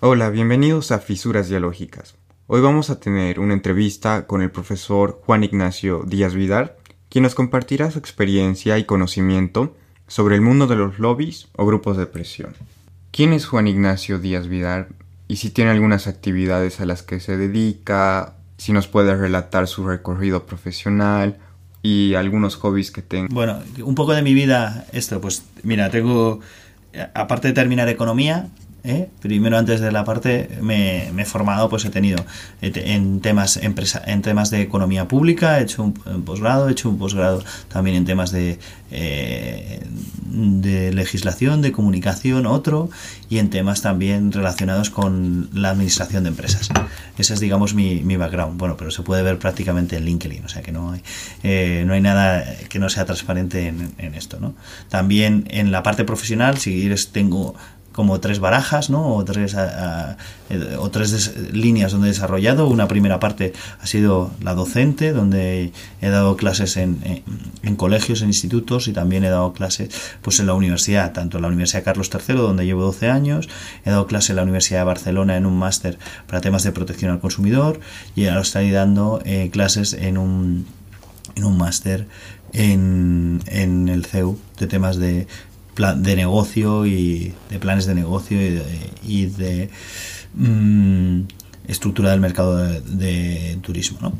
Hola, bienvenidos a Fisuras Dialógicas. Hoy vamos a tener una entrevista con el profesor Juan Ignacio Díaz Vidal, quien nos compartirá su experiencia y conocimiento sobre el mundo de los lobbies o grupos de presión. ¿Quién es Juan Ignacio Díaz Vidal y si tiene algunas actividades a las que se dedica, si nos puede relatar su recorrido profesional y algunos hobbies que tenga? Bueno, un poco de mi vida, esto, pues mira, tengo, aparte de terminar economía, ¿eh? primero antes de la parte me, he formado pues he tenido en temas empresa en temas de economía pública he hecho un, posgrado he hecho un posgrado también en temas de eh, de legislación de comunicación otro y en temas también relacionados con la administración de empresas. Ese es digamos mi, mi background. Bueno pero se puede ver prácticamente en LinkedIn o sea que no hay eh, no hay nada que no sea transparente en, en esto no también en la parte profesional si tengo como tres barajas, ¿no? O tres, eh, o tres líneas donde he desarrollado. Una primera parte ha sido la docente, donde he dado clases en, en, colegios, en institutos y también he dado clases pues en la universidad, tanto en la Universidad Carlos III, donde llevo 12 años, he dado clases en la Universidad de Barcelona en un máster para temas de protección al consumidor y ahora estoy dando eh, clases en un, en un máster en, en el CEU de temas de de negocio y de planes de negocio y de, mm, estructura del mercado de, turismo. ¿no?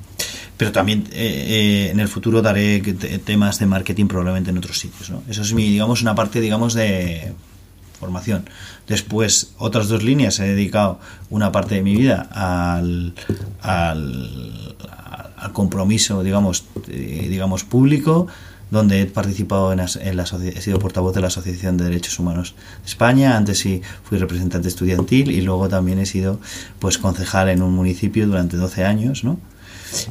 Pero también eh, eh, en el futuro daré temas de marketing probablemente en otros sitios. ¿no? Eso es mi, digamos, una parte digamos de formación. Después, otras dos líneas, he dedicado una parte de mi vida al, al, al compromiso, digamos, eh, digamos, público, donde he participado en, la, he sido portavoz de la Asociación de Derechos Humanos de España, antes sí fui representante estudiantil y luego también he sido pues concejal en un municipio durante 12 años, ¿no?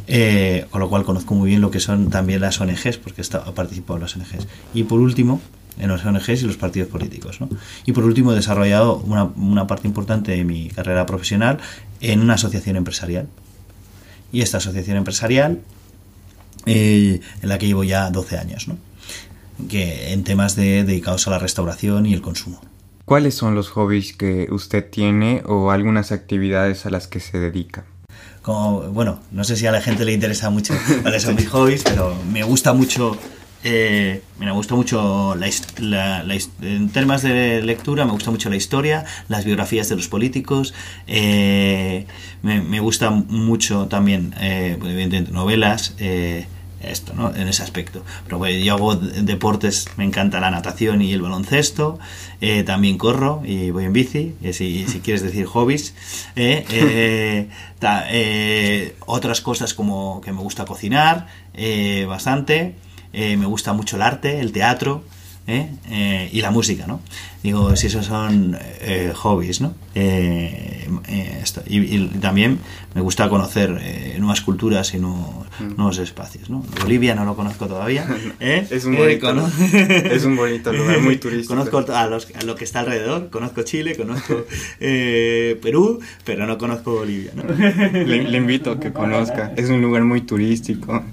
Eh, con lo cual conozco muy bien lo que son también las ONGs, porque he, participado en las ONGs. Y por último, en las ONGs y los partidos políticos. ¿no? Y por último, he desarrollado una, una parte importante de mi carrera profesional en una asociación empresarial. Y esta asociación empresarial eh, en la que llevo ya 12 años, ¿no? que en temas de, dedicados a la restauración y el consumo. ¿Cuáles son los hobbies que usted tiene o algunas actividades a las que se dedica? Como, bueno, no sé si a la gente le interesa mucho cuáles son mis hobbies, pero me gusta mucho eh, me gusta mucho en temas de lectura me gusta mucho la historia las biografías de los políticos eh, me, me, gusta mucho también eh, novelas eh, esto, ¿no? En ese aspecto. Pero bueno, yo hago deportes, me encanta la natación y el baloncesto, eh, también corro y voy en bici, si, si, quieres decir hobbies. Eh, eh, otras cosas como que me gusta cocinar bastante, me gusta mucho el arte, el teatro. ¿Eh? Eh, y la música, ¿no? Digo, si esos son eh, hobbies, ¿no? Y, también me gusta conocer nuevas culturas y nuevos, mm. nuevos, espacios, ¿no? Bolivia no lo conozco todavía. es, un bonito, es un bonito lugar, muy turístico. Conozco a, lo que está alrededor, conozco Chile, conozco Perú, pero no conozco Bolivia, ¿no? le, le invito a que conozca, es un lugar muy turístico.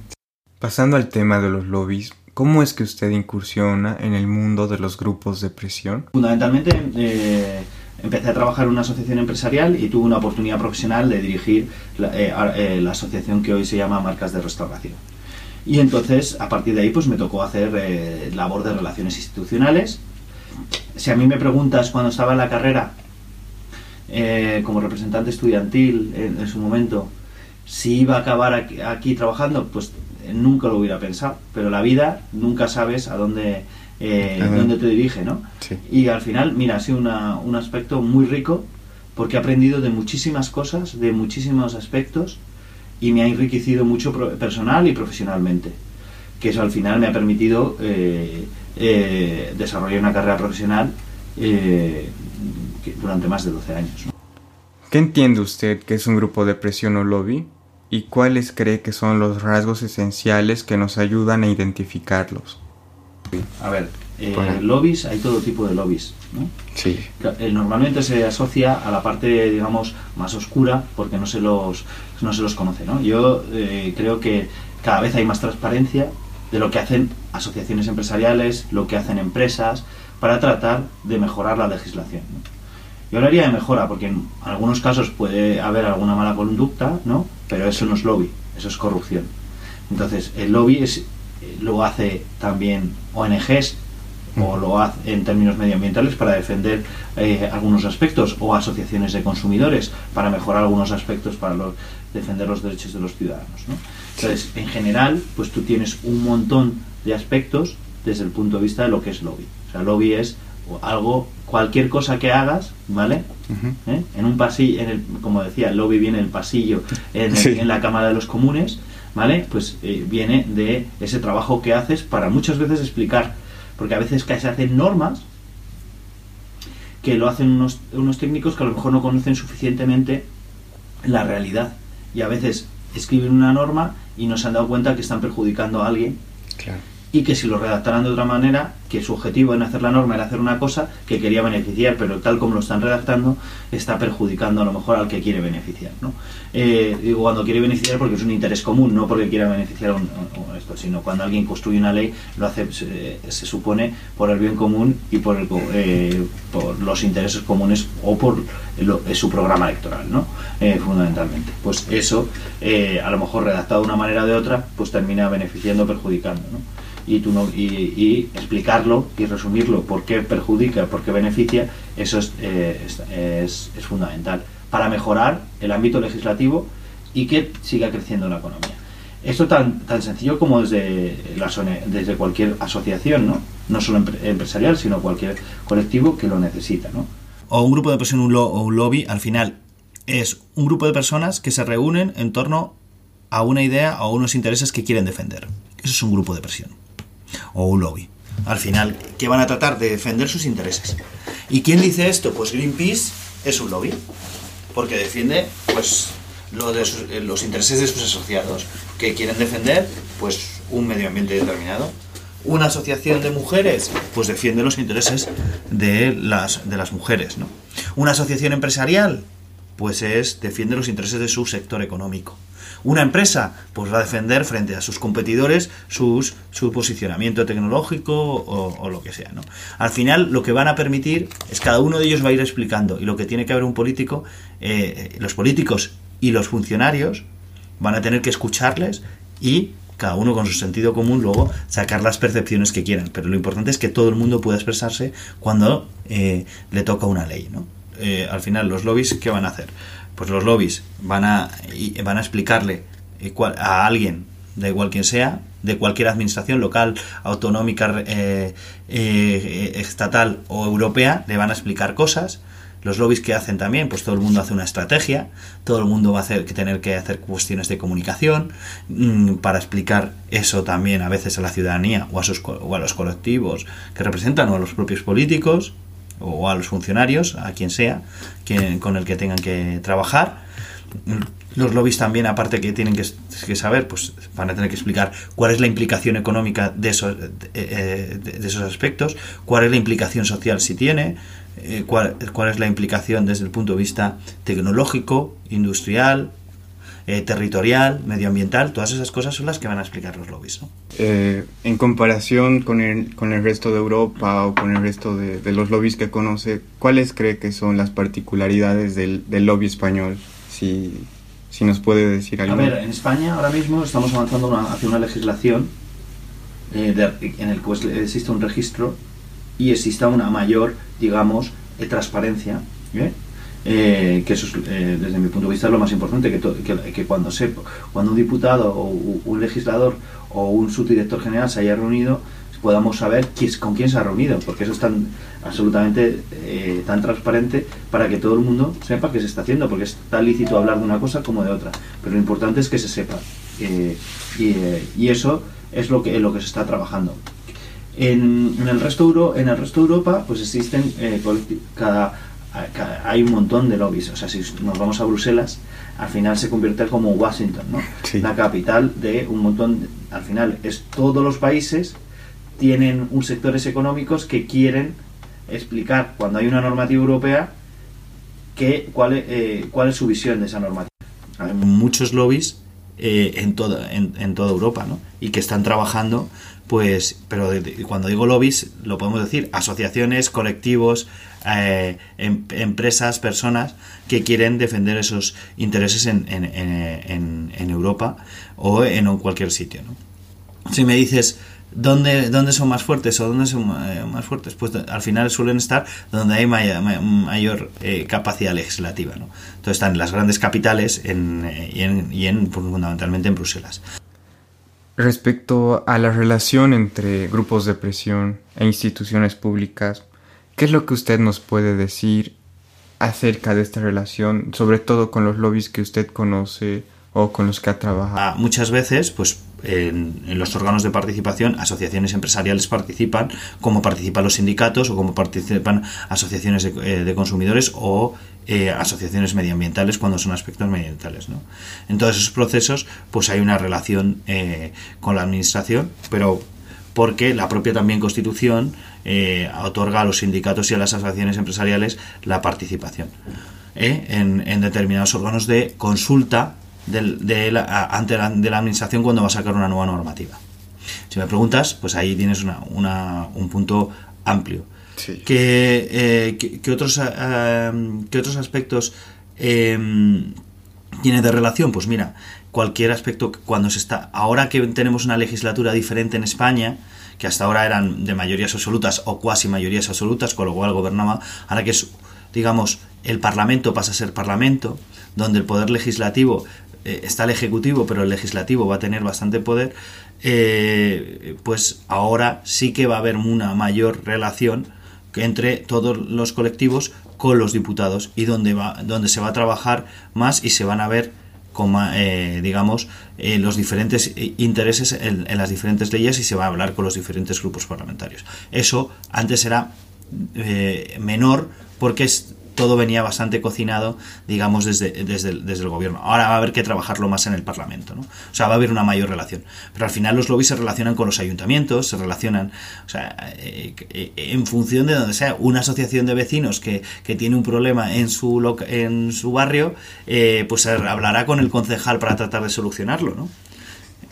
Pasando al tema de los lobbies, ¿Cómo es que usted incursiona en el mundo de los grupos de presión? Fundamentalmente eh, empecé a trabajar en una asociación empresarial y tuve una oportunidad profesional de dirigir la, eh, eh, la asociación que hoy se llama Marcas de Restauración. Y entonces, a partir de ahí, pues me tocó hacer labor de relaciones institucionales. Si a mí me preguntas cuando estaba en la carrera, como representante estudiantil en, su momento, si iba a acabar aquí trabajando, pues nunca lo hubiera pensado, pero la vida nunca sabes a dónde, eh, dónde te dirige, ¿no? Y al final, mira, ha sido un aspecto muy rico porque he aprendido de muchísimas cosas, de muchísimos aspectos y me ha enriquecido mucho personal y profesionalmente, que eso al final me ha permitido eh, eh, desarrollar una carrera profesional durante más de 12 años. ¿Qué entiende usted que es un grupo de presión o lobby? Y cuáles cree que son los rasgos esenciales que nos ayudan a identificarlos. A ver, eh, lobbies, hay todo tipo de lobbies. ¿no? Sí. Eh, normalmente se asocia a la parte, digamos, más oscura porque no se los, no se los conoce. ¿no? Yo eh, creo que cada vez hay más transparencia de lo que hacen asociaciones empresariales, lo que hacen empresas, para tratar de mejorar la legislación. Yo hablaría de mejora, porque en algunos casos puede haber alguna mala conducta, ¿no? Pero eso no es lobby, eso es corrupción. Entonces, el lobby es, lo hace también ONGs o lo hace en términos medioambientales para defender eh, algunos aspectos o asociaciones de consumidores para mejorar algunos aspectos para defender los derechos de los ciudadanos. ¿no? Entonces, en general, pues tú tienes un montón de aspectos desde el punto de vista de lo que es lobby. O sea, lobby es algo, cualquier cosa que hagas, ¿vale? ¿Eh? En un pasillo, en el, como decía, el lobby viene en el pasillo, en, la Cámara de los Comunes, ¿vale? Pues eh, viene de ese trabajo que haces para muchas veces explicar, porque a veces se hacen normas que lo hacen unos, unos técnicos que a lo mejor no conocen suficientemente la realidad. Y a veces escriben una norma y no se han dado cuenta que están perjudicando a alguien. Claro y que si lo redactaran de otra manera, que su objetivo en hacer la norma era hacer una cosa que quería beneficiar, pero tal como lo están redactando, está perjudicando a lo mejor al que quiere beneficiar. ¿no? Eh, digo cuando quiere beneficiar porque es un interés común, no porque quiera beneficiar esto, sino cuando alguien construye una ley, lo hace, se, supone, por el bien común y por, el, eh, por los intereses comunes o por su programa electoral, ¿no? Eh, fundamentalmente. Pues eso, a lo mejor redactado de una manera o de otra, pues termina beneficiando o perjudicando. ¿no? Y, tú no, y, explicarlo y resumirlo por qué perjudica, por qué beneficia, eso eh, es, es, fundamental para mejorar el ámbito legislativo y que siga creciendo la economía. Esto tan, tan sencillo como desde, la, desde cualquier asociación, ¿no? no solo empresarial, sino cualquier colectivo que lo necesita. ¿no? O un grupo de presión un o un lobby, al final, es un grupo de personas que se reúnen en torno a una idea o unos intereses que quieren defender. Eso es un grupo de presión o un lobby. Al final, que van a tratar de defender sus intereses. ¿Y quién dice esto? Pues Greenpeace es un lobby, porque defiende pues eh, los intereses de sus asociados, que quieren defender pues un medio ambiente determinado. Una asociación de mujeres, pues defiende los intereses de las, de las mujeres, ¿no? Una asociación empresarial, pues es defiende los intereses de su sector económico. Una empresa pues va a defender frente a sus competidores sus, su posicionamiento tecnológico o, lo que sea. ¿no? Al final lo que van a permitir es cada uno de ellos va a ir explicando y lo que tiene que haber un político, eh, los políticos y los funcionarios van a tener que escucharles y cada uno con su sentido común luego sacar las percepciones que quieran. Pero lo importante es que todo el mundo pueda expresarse cuando eh, le toca una ley. ¿no? Eh, al final, los lobbies, ¿qué van a hacer? Pues los lobbies van a, van a explicarle eh, a alguien, da igual quien sea, de cualquier administración local, autonómica, eh, eh, estatal o europea, le van a explicar cosas. Los lobbies que hacen también, pues todo el mundo hace una estrategia, todo el mundo va a hacer, tener que hacer cuestiones de comunicación mm, para explicar eso también a veces a la ciudadanía o a, sus, o a los colectivos que representan o a los propios políticos o a los funcionarios, a quien sea, con el que tengan que trabajar. Los lobbies también, aparte que tienen que, saber, pues van a tener que explicar cuál es la implicación económica de esos, de, eh, esos aspectos, cuál es la implicación social si tiene, eh, cuál, cuál es la implicación desde el punto de vista tecnológico, industrial, eh, territorial, medioambiental, todas esas cosas son las que van a explicar los lobbies. Eh, en comparación con el, con el resto de Europa o con el resto de, los lobbies que conoce, ¿cuáles cree que son las particularidades del, lobby español? Si, si, nos puede decir algo. A ver, en España ahora mismo estamos avanzando hacia una legislación eh, en el que existe un registro y exista una mayor, digamos, transparencia. Eh, que eso es, eh, desde mi punto de vista es lo más importante, que, que, cuando, se, cuando un diputado o un legislador o un subdirector general se haya reunido, podamos saber quién, con quién se ha reunido, porque eso es tan absolutamente eh, tan transparente para que todo el mundo sepa qué se está haciendo, porque es tan lícito hablar de una cosa como de otra, pero lo importante es que se sepa, y, eso es lo que, lo que se está trabajando. En, el resto en el resto de Europa, pues existen cada hay un montón de lobbies. O sea, si nos vamos a Bruselas, al final se convierte como Washington, ¿no? La capital de un montón. al final, es todos los países tienen un sectores económicos que quieren explicar cuando hay una normativa europea que, cuál, eh, cuál es su visión de esa normativa. Muchos lobbies eh, en, toda, en, toda Europa, ¿no? Y que están trabajando, pues, pero cuando digo lobbies, lo podemos decir, asociaciones, colectivos, eh, em, empresas, personas que quieren defender esos intereses en, en, Europa o en cualquier sitio, ¿no? Si me dices, ¿Dónde, ¿Dónde, son más fuertes o dónde son eh, más fuertes? Pues al final suelen estar donde hay mayor, eh, capacidad legislativa. ¿no? Entonces están en las grandes capitales en, y, en, y en, fundamentalmente en Bruselas. Respecto a la relación entre grupos de presión e instituciones públicas, ¿qué es lo que usted nos puede decir acerca de esta relación, sobre todo con los lobbies que usted conoce o con los que ha trabajado? Ah, muchas veces, pues en, los órganos de participación, asociaciones empresariales participan, como participan los sindicatos o como participan asociaciones de, eh, consumidores o eh, asociaciones medioambientales cuando son aspectos medioambientales. ¿no? En todos esos procesos, pues hay una relación eh, con la administración, pero porque la propia también Constitución otorga a los sindicatos y a las asociaciones empresariales la participación en, en determinados órganos de consulta de la, ante la, de la administración cuando va a sacar una nueva normativa. Si me preguntas, pues ahí tienes una, un punto amplio. Eh, ¿Qué, otros, eh, otros aspectos em, tiene de relación? Pues mira, cualquier aspecto cuando se está. Ahora que tenemos una legislatura diferente en España, que hasta ahora eran de mayorías absolutas o cuasi mayorías absolutas, con lo cual gobernaba, ahora que es, digamos, el Parlamento pasa a ser Parlamento, donde el Poder Legislativo eh, está el Ejecutivo, pero el Legislativo va a tener bastante poder, eh, pues ahora sí que va a haber una mayor relación entre todos los colectivos con los diputados y donde, va, donde se va a trabajar más y se van a ver como, eh, digamos, los diferentes intereses en, las diferentes leyes y se va a hablar con los diferentes grupos parlamentarios. Eso antes era menor porque es, todo venía bastante cocinado, digamos, desde, desde, el, gobierno. Ahora va a haber que trabajarlo más en el Parlamento, ¿no? O sea, va a haber una mayor relación. Pero al final los lobbies se relacionan con los ayuntamientos, se relacionan, o sea, eh, eh, en función de donde sea, una asociación de vecinos que, tiene un problema en su, en su barrio, eh, pues hablará con el concejal para tratar de solucionarlo, ¿no?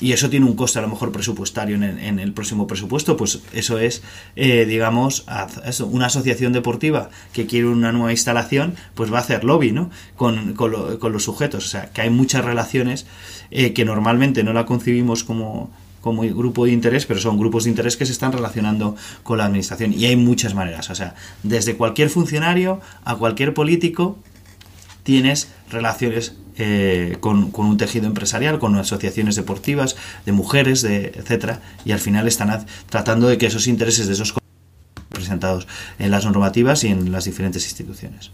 Y eso tiene un coste a lo mejor presupuestario en, el próximo presupuesto, pues eso es, eh, digamos, una asociación deportiva que quiere una nueva instalación, pues va a hacer lobby, ¿no? Con, los sujetos, o sea, que hay muchas relaciones eh, que normalmente no la concibimos como como grupo de interés, pero son grupos de interés que se están relacionando con la administración. Y hay muchas maneras, o sea, desde cualquier funcionario a cualquier político tienes relaciones eh, con, un tejido empresarial, con asociaciones deportivas, de mujeres, de etcétera, y al final están tratando de que esos intereses de esos presentados en las normativas y en las diferentes instituciones.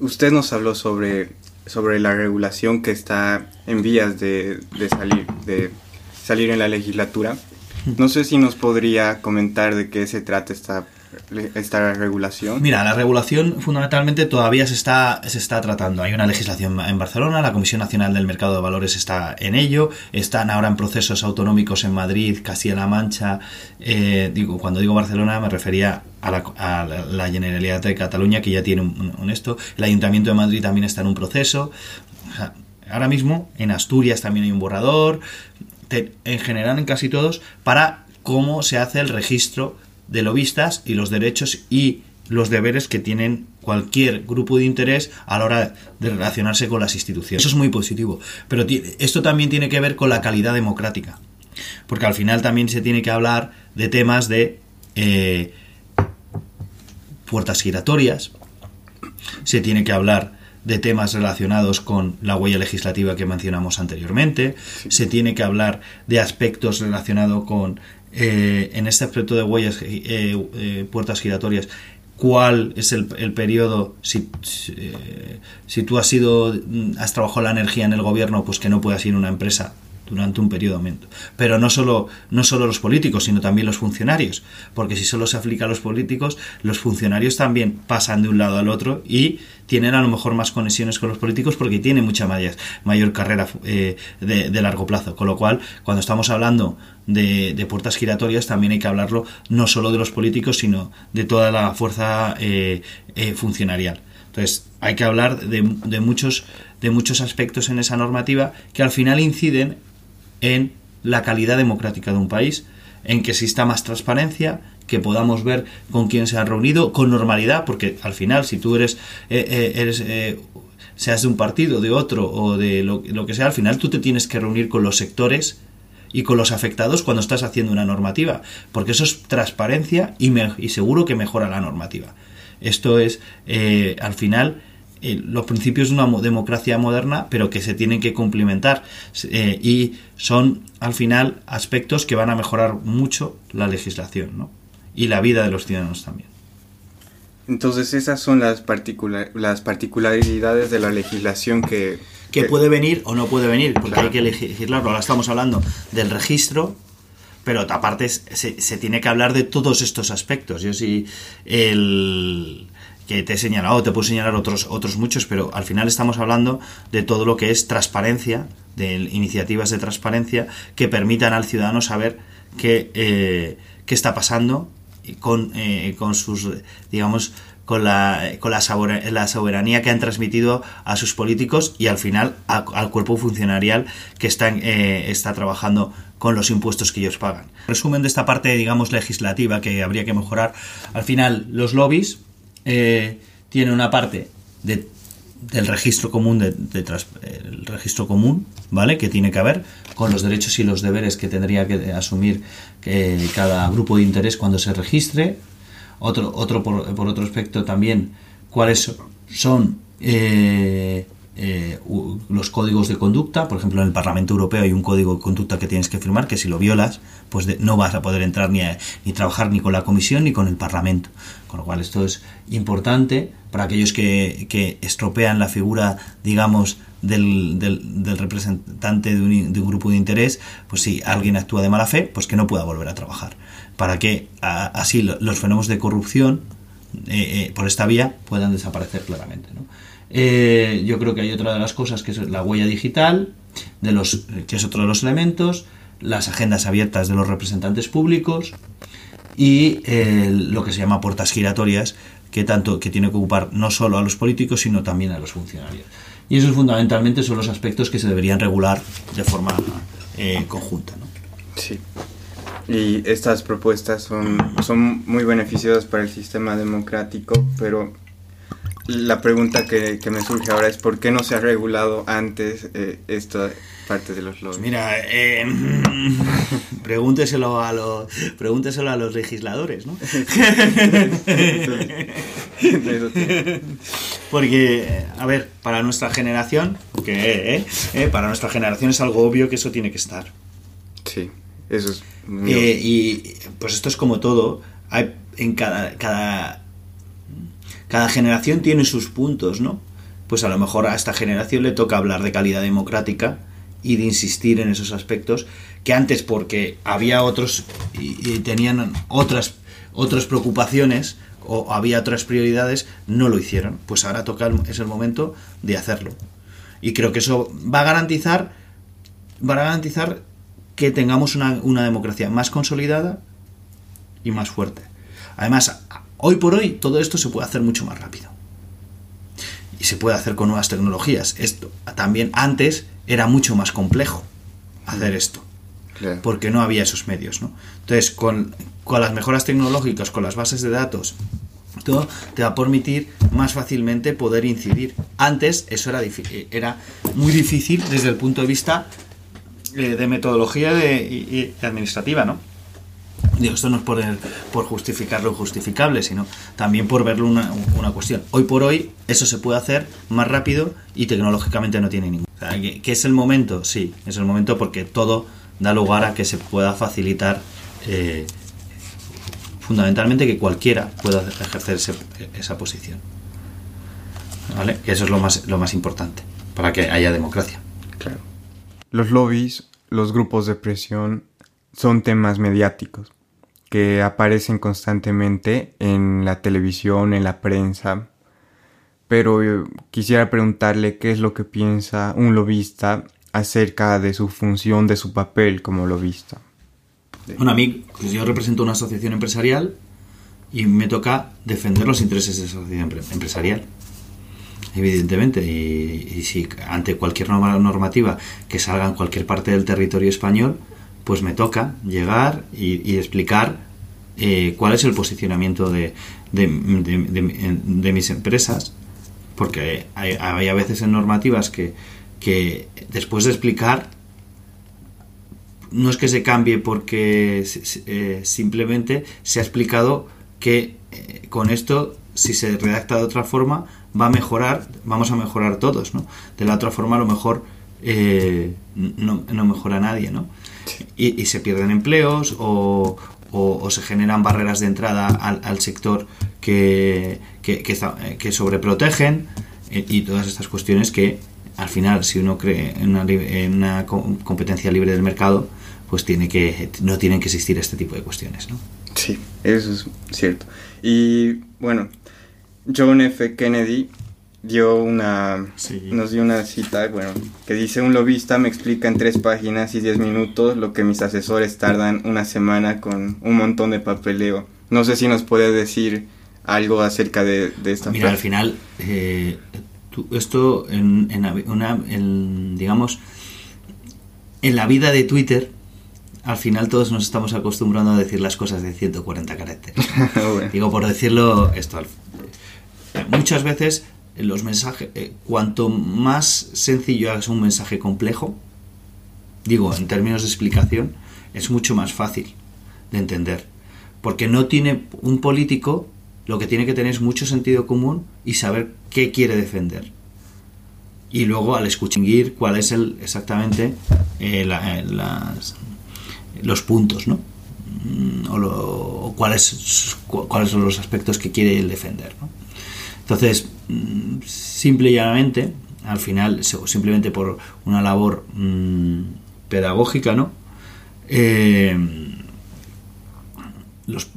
Usted nos habló sobre, sobre la regulación que está en vías de, de salir, de salir en la legislatura. No sé si nos podría comentar de qué se trata esta esta regulación? Mira, la regulación fundamentalmente todavía se está, se está tratando. Hay una legislación en Barcelona, la Comisión Nacional del Mercado de Valores está en ello, están ahora en procesos autonómicos en Madrid, Castilla-La Mancha. Eh, digo, cuando digo Barcelona me refería a la, Generalidad de Cataluña, que ya tiene un, esto. El Ayuntamiento de Madrid también está en un proceso. ahora mismo en Asturias también hay un borrador. en general en casi todos, para cómo se hace el registro de lobistas y los derechos y los deberes que tienen cualquier grupo de interés a la hora de relacionarse con las instituciones. Eso es muy positivo. Pero esto también tiene que ver con la calidad democrática. Porque al final también se tiene que hablar de temas de eh, puertas giratorias, se tiene que hablar de temas relacionados con la huella legislativa que mencionamos anteriormente, se tiene que hablar de aspectos relacionados con eh, en este aspecto de huellas, eh, eh, puertas giratorias, cuál es el, periodo, si, si, tú has sido, has trabajado la energía en el gobierno, pues que no puedas ir a una empresa durante un periodo aumento. Pero no solo, no solo los políticos, sino también los funcionarios, porque si solo se aplica a los políticos, los funcionarios también pasan de un lado al otro y tienen a lo mejor más conexiones con los políticos porque tienen mucha mayor, mayor carrera eh, de, largo plazo. Con lo cual, cuando estamos hablando de, puertas giratorias, también hay que hablarlo no solo de los políticos, sino de toda la fuerza eh, eh, funcionarial Entonces, hay que hablar de, de muchos, de muchos aspectos en esa normativa que al final inciden en la calidad democrática de un país, en que exista más transparencia, que podamos ver con quién se han reunido con normalidad, porque al final, si tú eres, eh, eh, eres eh, seas de un partido, de otro o de lo, lo, que sea, al final tú te tienes que reunir con los sectores y con los afectados cuando estás haciendo una normativa, porque eso es transparencia y, y seguro que mejora la normativa. Esto es, al final, eh, los principios de una democracia moderna, pero que se tienen que cumplimentar. Eh, y son, al final, aspectos que van a mejorar mucho la legislación ¿no? y la vida de los ciudadanos también. Entonces esas son las, particular las particularidades de la legislación que... Que puede venir o no puede venir, porque claro. hay que legislarlo. Ahora estamos hablando del registro, pero aparte se, se, tiene que hablar de todos estos aspectos. Yo sí, el que te he señalado, te puedo señalar otros, otros muchos, pero al final estamos hablando de todo lo que es transparencia, de iniciativas de transparencia que permitan al ciudadano saber qué, eh, qué está pasando con, eh, con sus, digamos, con la, con la, soberanía, que han transmitido a sus políticos y al final al cuerpo funcionarial que está, eh, está trabajando con los impuestos que ellos pagan. Resumen de esta parte, digamos, legislativa que habría que mejorar. Al final, los lobbies eh, tiene una parte de, del registro común de, el registro común vale que tiene que haber con los derechos y los deberes que tendría que asumir que cada grupo de interés cuando se registre. Otro otro por, por otro aspecto también cuáles son eh, eh, los códigos de conducta. Por ejemplo, en el Parlamento Europeo hay un código de conducta que tienes que firmar que si lo violas, pues de, no vas a poder entrar ni, a, ni trabajar ni con la Comisión ni con el Parlamento. Con lo cual esto es importante para aquellos que, que estropean la figura, digamos, del, del, del representante de un, de un, grupo de interés, pues si alguien actúa de mala fe, pues que no pueda volver a trabajar. Para que así los fenómenos de corrupción eh, eh, por esta vía puedan desaparecer claramente. Eh, yo creo que hay otra de las cosas que es la huella digital, de los, que es otro de los elementos, las agendas abiertas de los representantes públicos y lo que se llama puertas giratorias, que tanto que tiene que ocupar no solo a los políticos, sino también a los funcionarios. Y eso fundamentalmente son los aspectos que se deberían regular de forma conjunta. Sí. Y estas propuestas son, son muy beneficiosas para el sistema democrático, pero la pregunta que, que, me surge ahora es por qué no se ha regulado antes eh, esta parte de los lobbies. Mira, eh, pregúnteselo a los pregúnteselo a los legisladores, ¿no? Porque, a ver, para nuestra generación, que eh, eh, para nuestra generación es algo obvio que eso tiene que estar. Sí, eso es. Eh, y pues esto es como todo. Hay en cada, cada cada generación tiene sus puntos, ¿no? Pues a lo mejor a esta generación le toca hablar de calidad democrática y de insistir en esos aspectos que antes porque había otros y, y tenían otras otras preocupaciones o había otras prioridades no lo hicieron pues ahora toca es el momento de hacerlo y creo que eso va a garantizar va a garantizar que tengamos una, una democracia más consolidada y más fuerte además Hoy por hoy todo esto se puede hacer mucho más rápido. Y se puede hacer con nuevas tecnologías. Esto también antes era mucho más complejo hacer esto. Claro. Porque no había esos medios, ¿no? Entonces, con, con las mejoras tecnológicas, con las bases de datos, todo te va a permitir más fácilmente poder incidir. Antes eso era, era muy difícil desde el punto de vista de metodología de, y, administrativa, ¿no? Digo, esto no es por, por justificar lo injustificable, sino también por verlo una, una, cuestión. Hoy por hoy eso se puede hacer más rápido y tecnológicamente no tiene ningún. O sea, ¿que, ¿que, es el momento? Sí, es el momento porque todo da lugar a que se pueda facilitar eh, fundamentalmente que cualquiera pueda ejercer ese, esa posición. ¿Vale? Que eso es lo más, lo más importante para que haya democracia. Claro. Los lobbies, los grupos de presión son temas mediáticos que aparecen constantemente en la televisión, en la prensa. Pero quisiera preguntarle qué es lo que piensa un lobista acerca de su función, de su papel como lobista. Bueno, a mí, pues yo represento una asociación empresarial y me toca defender los intereses de esa asociación empresarial. Evidentemente, y, si ante cualquier normativa que salga en cualquier parte del territorio español, pues me toca llegar y, explicar eh, cuál es el posicionamiento de, de, mis empresas, porque hay, hay, a veces en normativas que, que después de explicar no es que se cambie porque eh, simplemente se ha explicado que eh, con esto, si se redacta de otra forma, va a mejorar, vamos a mejorar todos, ¿no? De la otra forma, a lo mejor eh, no, mejora nadie, ¿no? Y, se pierden empleos o, se generan barreras de entrada al, sector que, que, que, sobreprotegen y todas estas cuestiones que al final, si uno cree en una, en una competencia libre del mercado, pues tiene que, no tienen que existir este tipo de cuestiones, ¿no? Sí, eso es cierto. Y bueno, John F. Kennedy dio una, nos dio una cita, bueno, que dice un lobista me explica en tres páginas y diez minutos lo que mis asesores tardan una semana con un montón de papeleo. No sé si nos puede decir algo acerca de, de esta Mira, al final, eh, esto en, una, en, digamos, en la vida de Twitter al final todos nos estamos acostumbrando a decir las cosas de 140 caracteres. Digo, por decirlo esto. Muchas veces los mensajes, eh, cuanto más sencillo hagas un mensaje complejo, digo, en términos de explicación, es mucho más fácil de entender. Porque no tiene un político, lo que tiene que tener es mucho sentido común y saber qué quiere defender. Y luego al escuchar cuál es el exactamente eh, eh, las, los puntos, ¿no? Mm, o, cuáles, cuáles son los aspectos que quiere defender. ¿no? Entonces, mm, simple y llanamente, al final, simplemente por una labor mm, pedagógica, ¿no? Eh, los,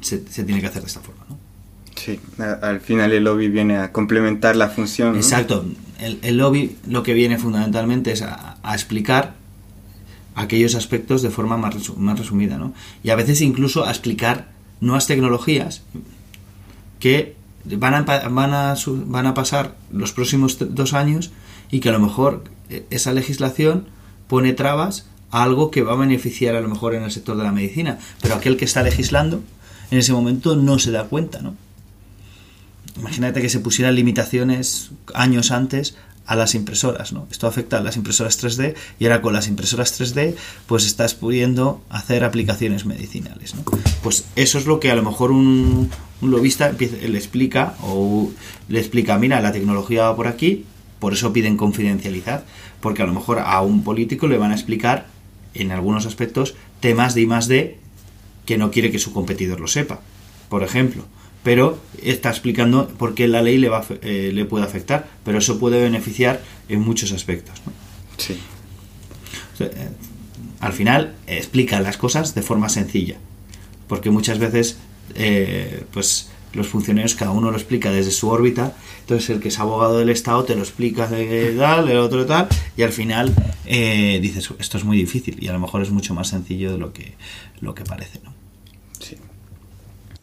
se, tiene que hacer de esta forma, ¿no? Sí, al final el lobby viene a complementar la función. Exacto, el, lobby lo que viene fundamentalmente es a, a explicar aquellos aspectos de forma más, más resumida, ¿no? Y a veces incluso a explicar nuevas tecnologías que van a, van a, van a pasar los próximos dos años y que a lo mejor eh, esa legislación pone trabas a algo que va a beneficiar a lo mejor en el sector de la medicina, pero aquel que está legislando en ese momento no se da cuenta, ¿no? Imagínate que se pusieran limitaciones años antes a las impresoras, ¿no? Esto afecta a las impresoras 3D y ahora con las impresoras 3D pues estás pudiendo hacer aplicaciones medicinales, ¿no? Pues eso es lo que a lo mejor un, un lobista le explica o le explica, mira, la tecnología va por aquí, por eso piden confidencialidad, porque a lo mejor a un político le van a explicar en algunos aspectos temas de I más D que no quiere que su competidor lo sepa, por ejemplo pero está explicando por qué la ley le, va, eh, le puede afectar, pero eso puede beneficiar en muchos aspectos. Sí. Eh, al final explica las cosas de forma sencilla, porque muchas veces eh, pues los funcionarios cada uno lo explica desde su órbita, entonces el que es abogado del Estado te lo explica de tal, del otro tal, y al final dices, esto es muy difícil y a lo mejor es mucho más sencillo de lo que, lo que parece. ¿no?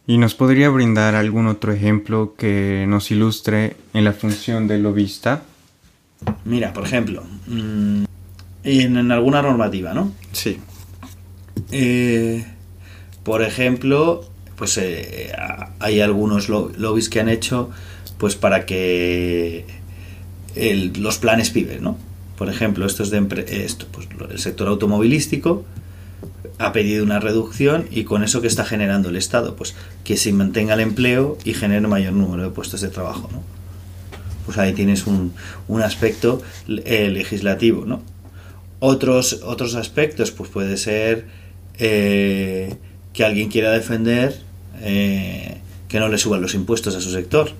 ¿Y nos podría brindar algún otro ejemplo que nos ilustre en la función del lobista? Mira, por ejemplo, mm, en, alguna normativa, ¿no? Sí. Eh, por ejemplo, pues eh, hay algunos lobbies que han hecho pues para que los planes PIBE, ¿no? Por ejemplo, esto es de esto, pues, el sector automovilístico ha pedido una reducción y con eso que está generando el Estado, pues que se mantenga el empleo y genere mayor número de puestos de trabajo, ¿no? Pues ahí tienes un, un aspecto eh, legislativo, ¿no? Otros, otros aspectos, pues puede ser eh, que alguien quiera defender eh, que no le suban los impuestos a su sector.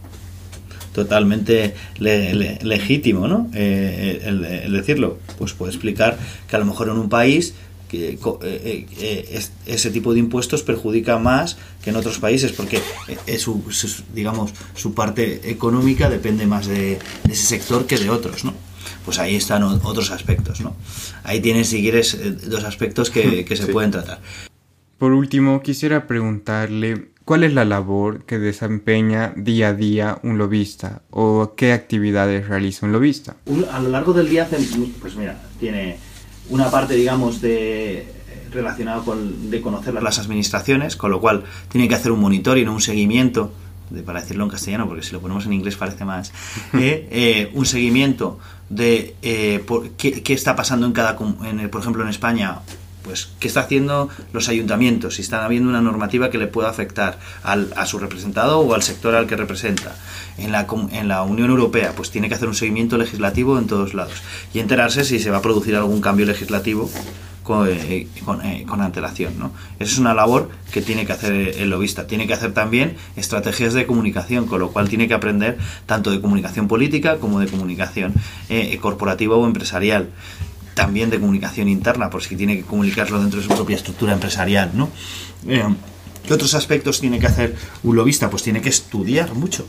Totalmente legítimo, ¿no? el decirlo. Pues puede explicar que a lo mejor en un país que eh, eh, eh, ese tipo de impuestos perjudica más que en otros países porque es su, digamos su parte económica depende más de, ese sector que de otros no pues ahí están otros aspectos no ahí tienes si quieres dos aspectos que, se pueden tratar. Por último quisiera preguntarle ¿Cuál es la labor que desempeña día a día un lobista o qué actividades realiza un lobista? A lo largo del día pues mira, tiene una parte, digamos, de relacionado con de conocer las administraciones, con lo cual tiene que hacer un monitoring, un seguimiento, de, para decirlo en castellano, porque si lo ponemos en inglés parece más, eh, eh, un seguimiento de eh, qué, qué, está pasando en cada, en, por ejemplo, en España pues qué está haciendo los ayuntamientos, si están habiendo una normativa que le pueda afectar al, a su representado o al sector al que representa. En la, en la Unión Europea, pues tiene que hacer un seguimiento legislativo en todos lados y enterarse si se va a producir algún cambio legislativo con, eh, eh, con, antelación. ¿no? Esa es una labor que tiene que hacer el lobista. Tiene que hacer también estrategias de comunicación, con lo cual tiene que aprender tanto de comunicación política como de comunicación eh, corporativa o empresarial también de comunicación interna, por si tiene que comunicarlo dentro de su propia estructura empresarial, ¿no? Eh, ¿Qué otros aspectos tiene que hacer un lobista? Pues tiene que estudiar mucho,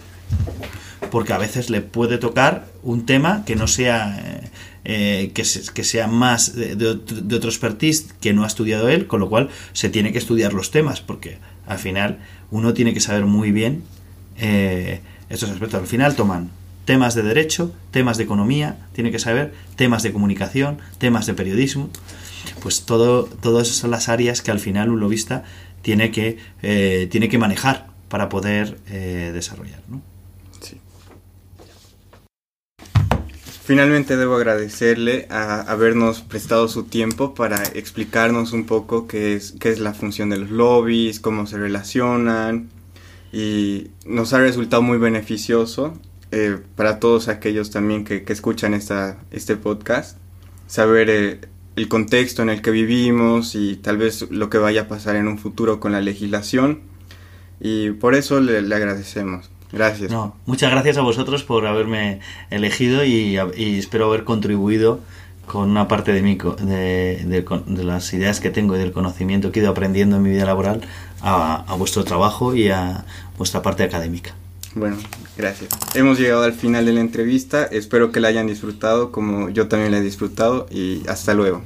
porque a veces le puede tocar un tema que no sea... Eh, eh, que, sea más de, de, otro expertise que no ha estudiado él, con lo cual se tiene que estudiar los temas, porque al final uno tiene que saber muy bien estos aspectos. Al final toman temas de derecho, temas de economía, tiene que saber temas de comunicación, temas de periodismo, pues todo, todas son las áreas que al final un lobista tiene que, eh, tiene que manejar para poder eh, desarrollar. Finalmente debo agradecerle a habernos prestado su tiempo para explicarnos un poco qué es, qué es la función de los lobbies, cómo se relacionan y nos ha resultado muy beneficioso eh, para todos aquellos también que, escuchan esta, este podcast, saber eh, el contexto en el que vivimos y tal vez lo que vaya a pasar en un futuro con la legislación. Y por eso le, agradecemos. Gracias. No, muchas gracias a vosotros por haberme elegido y, espero haber contribuido con una parte de, mi, de, de, las ideas que tengo y del conocimiento que he ido aprendiendo en mi vida laboral a vuestro trabajo y a vuestra parte académica. Bueno, gracias. Hemos llegado al final de la entrevista. Espero que la hayan disfrutado como yo también la he disfrutado y hasta luego.